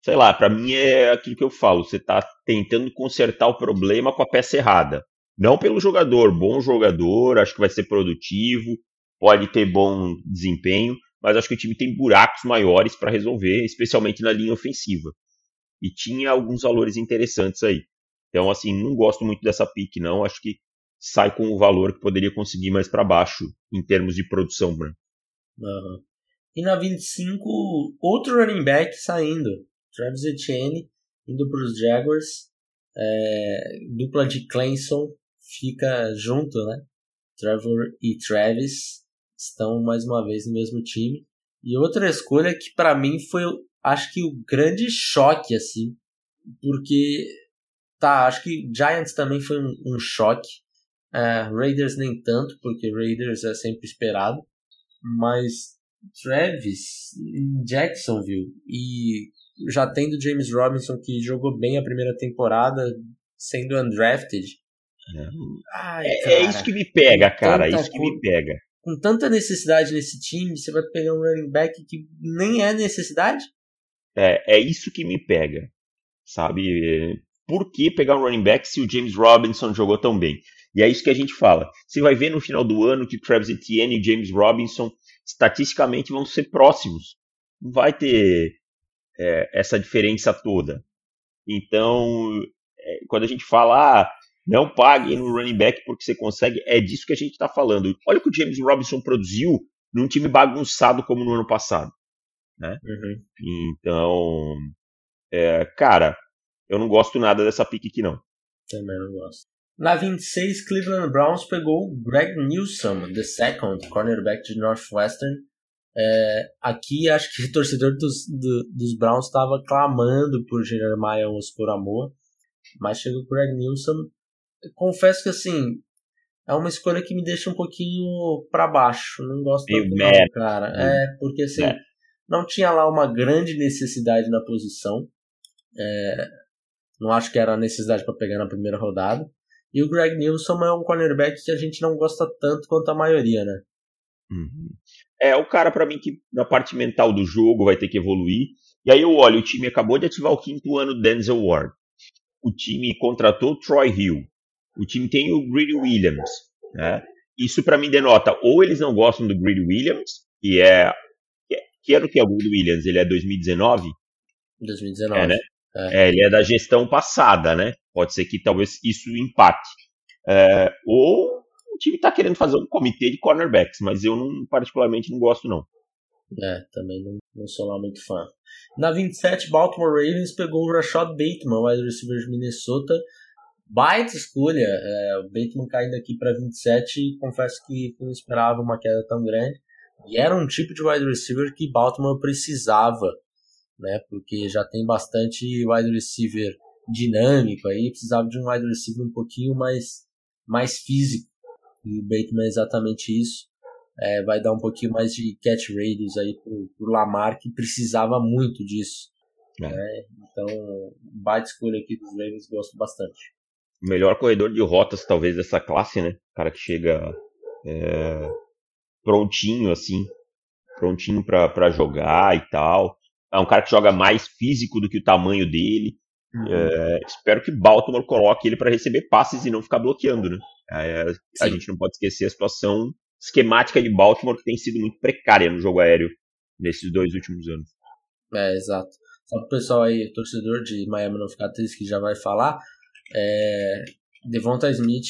sei lá, para mim é aquilo que eu falo: você tá tentando consertar o problema com a peça errada. Não pelo jogador, bom jogador, acho que vai ser produtivo, pode ter bom desempenho, mas acho que o time tem buracos maiores para resolver, especialmente na linha ofensiva. E tinha alguns valores interessantes aí. Então, assim, não gosto muito dessa pick, não. Acho que sai com o valor que poderia conseguir mais para baixo em termos de produção, né? Aham. E na 25, outro running back saindo. Travis Etienne indo para os Jaguars. É, dupla de Clemson fica junto, né? Trevor e Travis estão mais uma vez no mesmo time. E outra escolha que para mim foi, acho que o grande choque assim, porque tá, acho que Giants também foi um, um choque. É, Raiders nem tanto, porque Raiders é sempre esperado, mas Travis em Jacksonville e já tendo James Robinson que jogou bem a primeira temporada, sendo undrafted. Ai, É, cara, é isso que me pega, cara. É isso que me pega. Com tanta necessidade nesse time, você vai pegar um running back que nem é necessidade? É, é isso que me pega. Sabe? É, Por que pegar um running back se o James Robinson jogou tão bem? E é isso que a gente fala. Você vai ver no final do ano que Travis Etienne e James Robinson estatisticamente vão ser próximos. Não vai ter é, essa diferença toda. Então, é, quando a gente fala, ah, não pague no running back porque você consegue, é disso que a gente está falando. Olha o que o James Robinson produziu num time bagunçado como no ano passado. Uhum. Então, é, cara, eu não gosto nada dessa pique aqui, não. Também não gosto. Na 26, Cleveland Browns pegou Greg Newsom, the second cornerback de Northwestern. É, aqui acho que o torcedor dos, do- dos Browns estava clamando por Jeremiah Oscoramoa, mas chegou o Greg Newsom. Confesso que assim é uma escolha que me deixa um pouquinho para baixo. Não gosto tanto, não, cara. É porque assim não tinha lá uma grande necessidade na posição. É, não acho que era necessidade para pegar na primeira rodada. E o Greg Nilsson é um cornerback que a gente não gosta tanto quanto a maioria, né? Uhum. É o cara, pra mim, que na parte mental do jogo vai ter que evoluir. E aí eu olho, o time acabou de ativar o quinto ano do Denzel Ward. O time contratou o Troy Hill. O time tem o Greedy Williams. Né? Isso pra mim denota ou eles não gostam do Greedy Williams, que é. que é- Que era o que é o Greedy Williams? Ele é 2019? Em 2019. É, né? É, ele é da gestão passada, né? Pode ser que talvez isso empate. É, ou o time está querendo fazer um comitê de cornerbacks, mas eu não particularmente não gosto não. É, também não, não sou lá muito fã. Na 27, Baltimore Ravens pegou o Rashad Bateman, wide receiver de Minnesota. Baita escolha. É, o Bateman caindo aqui para 27, confesso que não esperava uma queda tão grande. E era um tipo de wide receiver que Baltimore precisava, né? Porque já tem bastante wide receiver dinâmico aí, precisava de um wide receiver um pouquinho mais, mais físico. E o Bateman é exatamente isso é, vai dar um pouquinho mais de catch radius aí pro, pro Lamar, que precisava muito disso. É. né? Então, baita escolha aqui dos Ravens, gosto bastante. O melhor corredor de rotas talvez dessa classe, né? O cara que chega é, prontinho assim, prontinho pra jogar e tal. É um cara que joga mais físico do que o tamanho dele. É, espero que Baltimore coloque ele para receber passes e não ficar bloqueando, né? É, a gente não pode esquecer a situação esquemática de Baltimore que tem sido muito precária no jogo aéreo nesses dois últimos anos. É, exato. Só pro pessoal aí, torcedor de Miami não ficar triste, que já vai falar, é, Devonta Smith,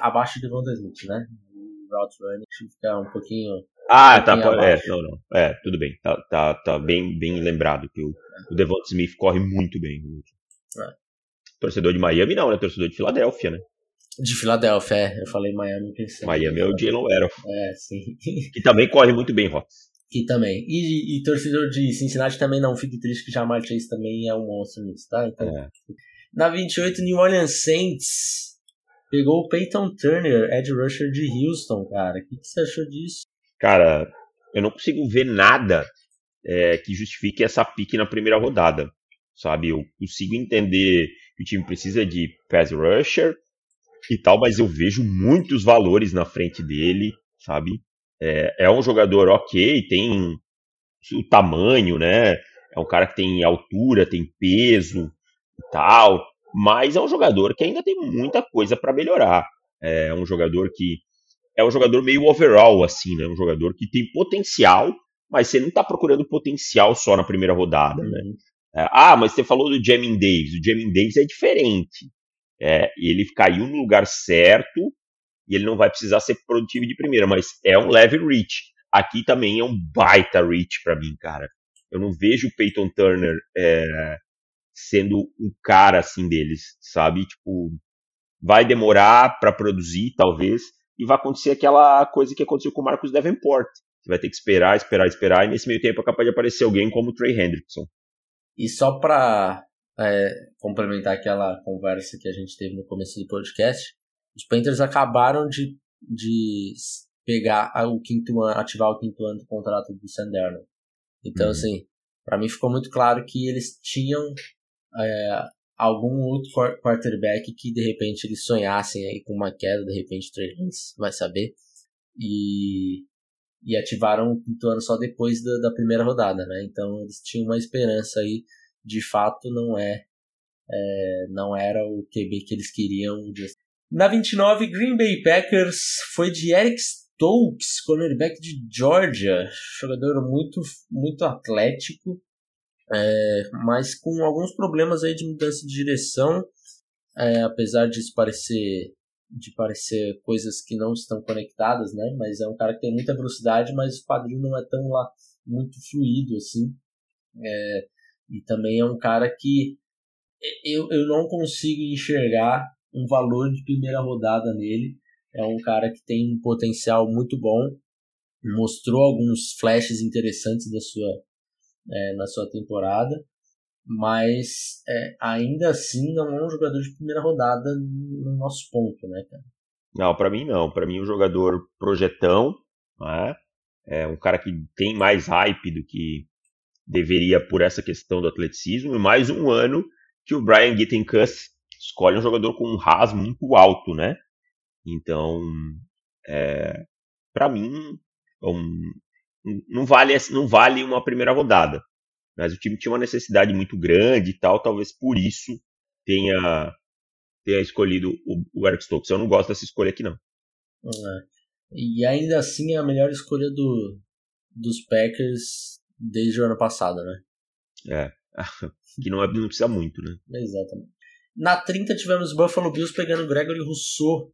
abaixo de Devonta Smith, né? O route running fica um pouquinho... Ah, tá. É, não, não. É, tudo bem. Tá, tá, tá bem, bem lembrado que o, o Devonta Smith corre muito bem. É. Torcedor de Miami não, né? Torcedor de Filadélfia, né? De Filadélfia, é. Eu falei Miami, pensei. Miami é o Jalen Arrow. É, sim. Que também corre muito bem, Rots. Que também. E, e, torcedor de Cincinnati também não fique triste que Jamar Chase também é um monstro nisso, tá? Então, É. Na 28, New Orleans Saints pegou o Peyton Turner, Ed Rusher de Houston, cara. O que, que você achou disso? Cara, eu não consigo ver nada é, que justifique essa pique na primeira rodada, sabe? Eu consigo entender que o time precisa de pass rusher e tal, mas eu vejo muitos valores na frente dele, sabe? É, é um jogador ok, tem o tamanho, né? É um cara que tem altura, tem peso e tal, mas é um jogador que ainda tem muita coisa para melhorar. É um jogador que é um jogador meio overall, assim, né? Um jogador que tem potencial, mas você não tá procurando potencial só na primeira rodada, né? É, ah, mas você falou do Jamin Davis. O Jamin Davis é diferente. É, ele caiu no lugar certo e ele não vai precisar ser produtivo de primeira, mas é um leve reach. Aqui também é um baita reach para mim, cara. Eu não vejo o Peyton Turner é, sendo um cara assim deles, sabe? Tipo, vai demorar para produzir, talvez, e vai acontecer aquela coisa que aconteceu com o Marcus Davenport. Você vai ter que esperar, esperar, esperar, e nesse meio tempo é capaz de aparecer alguém como o Trey Hendrickson. E só para é, complementar aquela conversa que a gente teve no começo do podcast, os Panthers acabaram de, de pegar o quinto ano, ativar o quinto ano do contrato do Sanderno. Então, Uhum. assim, para mim ficou muito claro que eles tinham é, algum outro quar- quarterback que de repente eles sonhassem aí com uma queda, de repente o Trey Lance vai saber. E, e ativaram o quinto ano só depois da, da primeira rodada, né? Então eles tinham uma esperança aí, de fato não é, é não era o QB que eles queriam. Na 29, Green Bay Packers foi de Eric Stokes, cornerback de Georgia, jogador muito muito atlético, é, mas com alguns problemas aí de mudança de direção, é, apesar disso parecer de parecer coisas que não estão conectadas, né? Mas é um cara que tem muita velocidade, mas o quadril não é tão lá muito fluido assim. É, e também é um cara que eu, eu não consigo enxergar um valor de primeira rodada nele. É um cara que tem um potencial muito bom, mostrou alguns flashes interessantes da sua é, na sua temporada, mas é, ainda assim não é um jogador de primeira rodada no nosso ponto, né, cara? Não, pra mim não. Pra mim um jogador projetão, né? É um cara que tem mais hype do que deveria por essa questão do atleticismo, e mais um ano que o Brian Gittenkust escolhe um jogador com um RAS muito alto, né? Então, é, para mim, um, não vale não vale uma primeira rodada. Mas o time tinha uma necessidade muito grande e tal, talvez por isso tenha tenha escolhido o, o Eric Stokes. Eu não gosto dessa escolha aqui não. É. E ainda assim é a melhor escolha do, dos Packers desde o ano passado, né? É, que não, é, não precisa muito, né? Exatamente. Na 30 tivemos Buffalo Bills pegando Gregory Rousseau.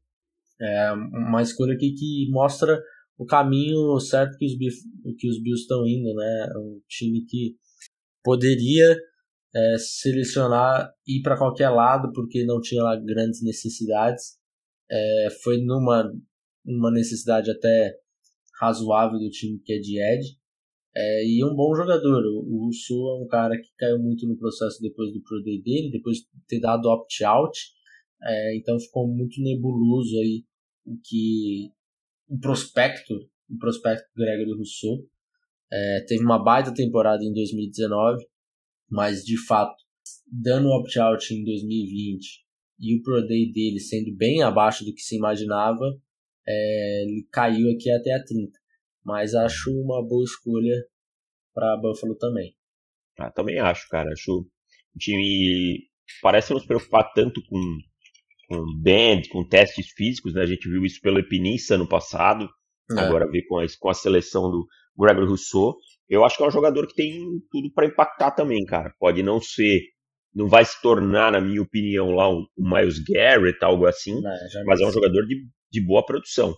É uma escolha aqui que mostra o caminho certo que os, que os Bills estão indo, né? É um time que poderia é, selecionar ir para qualquer lado porque não tinha lá grandes necessidades. É, foi numa uma necessidade até razoável do time que é de Ed. É, e um bom jogador. O Rousseau é um cara que caiu muito no processo depois do Pro Day dele, depois de ter dado opt-out. É, então ficou muito nebuloso aí o que o prospecto, o prospecto Gregory Rousseau. É, teve uma baita temporada em 2019, mas de fato, dando opt-out em 2020 e o Pro Day dele sendo bem abaixo do que se imaginava, é, ele caiu aqui até a 30. Mas acho uma boa escolha para Buffalo também. Ah, também acho, cara. Acho o time parece não se preocupar tanto com, com band, com testes físicos, né? A gente viu isso pelo Epinissa ano passado. É. Agora vê com a, com a seleção do Gregory Rousseau. Eu acho que é um jogador que tem tudo para impactar também, cara. Pode não ser, não vai se tornar, na minha opinião, lá um, um Miles Garrett, algo assim, é, mas é um jogador de, de boa produção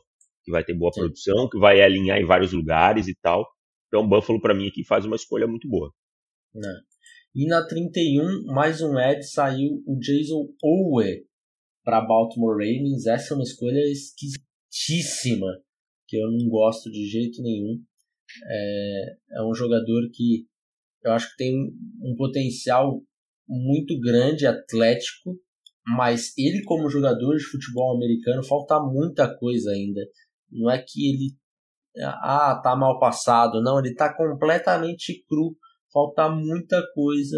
que vai ter boa Sim. produção, que vai alinhar em vários lugares e tal. Então, Buffalo, para mim, aqui faz uma escolha muito boa. É. E na 31, mais um Ed, saiu o Jason Owe, para Baltimore Ravens. Essa é uma escolha esquisitíssima, que eu não gosto de jeito nenhum. É, é um jogador que eu acho que tem um potencial muito grande, atlético, mas ele como jogador de futebol americano falta muita coisa ainda. Não é que ele ah, tá mal passado, não, ele tá completamente cru, falta muita coisa.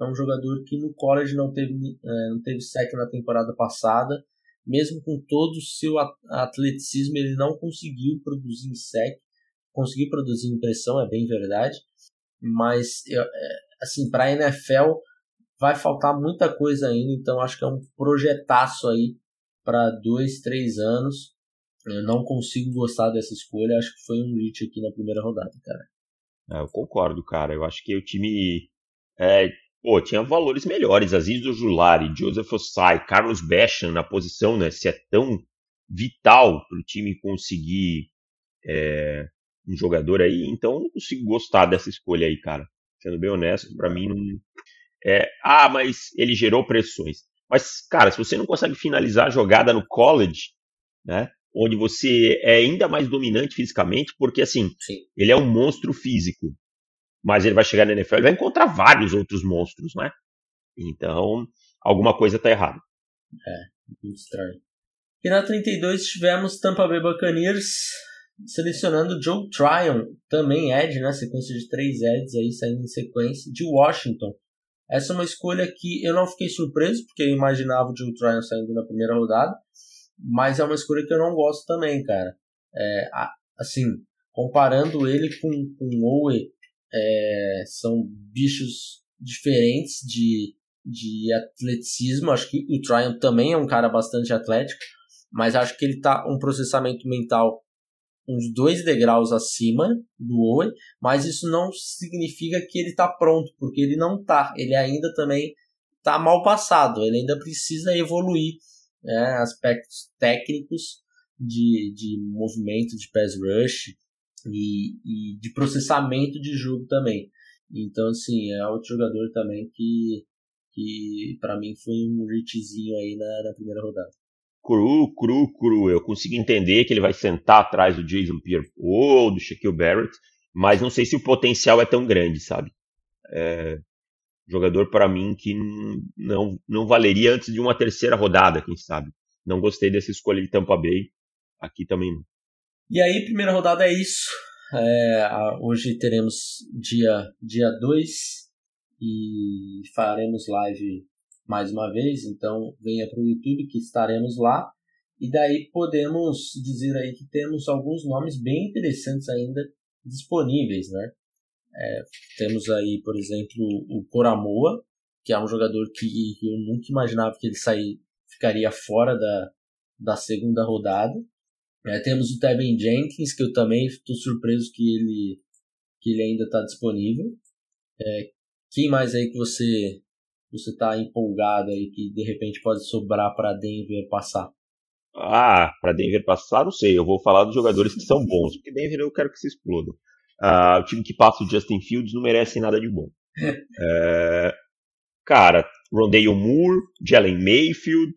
É um jogador que no college não teve, é, não teve sec na temporada passada, mesmo com todo o seu atleticismo, ele não conseguiu produzir sec, conseguiu produzir impressão, é bem verdade, mas é, assim, para a NFL vai faltar muita coisa ainda, então acho que é um projetaço aí para dois, três anos. Eu não consigo gostar dessa escolha, acho que foi um reach aqui na primeira rodada, cara. É, eu concordo, cara. Eu acho que o time é, pô, tinha valores melhores. Aziz Ojulari, Joseph Osai, Carlos Beckham na posição, né? Se é tão vital para o time conseguir é, um jogador aí, então eu não consigo gostar dessa escolha aí, cara. Sendo bem honesto, para mim não, é, ah, mas ele gerou pressões. Mas, cara, se você não consegue finalizar a jogada no college, né? Onde você é ainda mais dominante fisicamente, porque assim, Sim. ele é um monstro físico. Mas ele vai chegar na NFL e vai encontrar vários outros monstros, né? Então, alguma coisa tá errada. É, muito estranho. E na 32 tivemos Tampa Bay Buccaneers selecionando Joe Tryon, também Ed, né? Sequência de três Eds aí saindo em sequência, de Washington. Essa é uma escolha que eu não fiquei surpreso, porque eu imaginava o Joe Tryon saindo na primeira rodada, mas é uma escolha que eu não gosto também, cara. É, assim, comparando ele com, com Owe, é, são bichos diferentes de, de atleticismo. Acho que o Tryon também é um cara bastante atlético, mas acho que ele tá um processamento mental uns dois degraus acima do Owen, mas isso não significa que ele está pronto, porque ele não está. Ele ainda também está mal passado, ele ainda precisa evoluir né, aspectos técnicos de, de movimento de pass rush e, e de processamento de jogo também. Então, assim, é outro jogador também que, que para mim foi um reachzinho aí na, na primeira rodada cru, cru, cru. Eu consigo entender que ele vai sentar atrás do Jason Pierre ou do Shaquille Barrett, mas não sei se o potencial é tão grande, sabe? É, jogador para mim que não, não valeria antes de uma terceira rodada, quem sabe. Não gostei dessa escolha de Tampa Bay. Aqui também não. E aí, primeira rodada é isso. É, hoje teremos dia 2 dia dois, e faremos live mais uma vez, então venha para o YouTube que estaremos lá. E daí podemos dizer aí que temos alguns nomes bem interessantes ainda disponíveis, né? É, temos aí, por exemplo, o Coramoa, que é um jogador que eu nunca imaginava que ele sair, ficaria fora da, da segunda rodada. É, temos o Tevin Jenkins, que eu também estou surpreso que ele, que ele ainda está disponível. É, quem mais aí que você você está empolgado aí que de repente pode sobrar para Denver passar? Ah, para Denver passar, não sei. Eu vou falar dos jogadores que são bons, porque Denver eu quero que se explodam. Ah, o time que passa o Justin Fields não merece nada de bom. é, cara, Rondale Moore, Jalen Mayfield,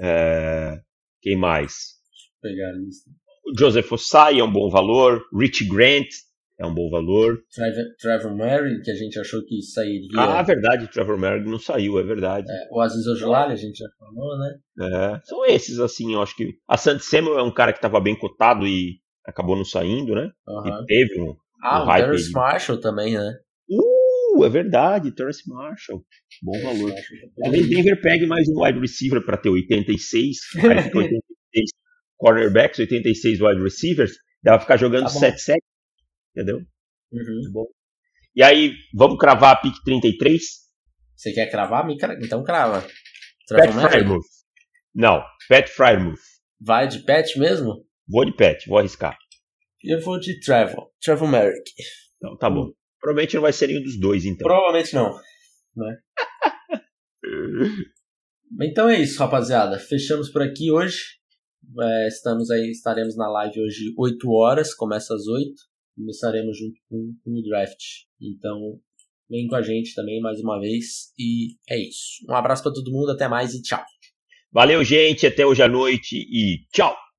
é, quem mais? Pegar a lista. Joseph Osai é um bom valor, Rich Grant é um bom valor. Trevor, Murray, que a gente achou que sairia. Ah, verdade, Trevor Murray não saiu, é verdade. É, o Aziz Ojolari, a gente já falou, né? É, são esses, assim, eu acho que. A Sandy Samuel é um cara que estava bem cotado e acabou não saindo, né? Uhum. E teve um. Ah, um o Terrence Marshall também, né? Uh, é verdade, Terrence Marshall. Bom valor. Talvez Denver pegue mais um wide receiver para ter 86, aí fica 86 cornerbacks, 86 wide receivers, pra ficar jogando tá 7-7 entendeu? Uhum. Bom. E aí, vamos cravar a pick 33? Você quer cravar? Então crava. Pat Frymouth. Não, Pat Frymouth. Vai de Pat mesmo? Vou de Pat, vou arriscar. Eu vou de Trevor. Trevor Merrick. Então, tá bom. Provavelmente não vai ser nenhum dos dois, então. Provavelmente não. Né? então é isso, rapaziada. Fechamos por aqui hoje. É, estamos aí, estaremos na live hoje 8 horas, começa às 8 começaremos junto com, com o draft. Então, vem com a gente também mais uma vez. E é isso. Um abraço para todo mundo, até mais e tchau. Valeu, gente. Até hoje à noite e tchau!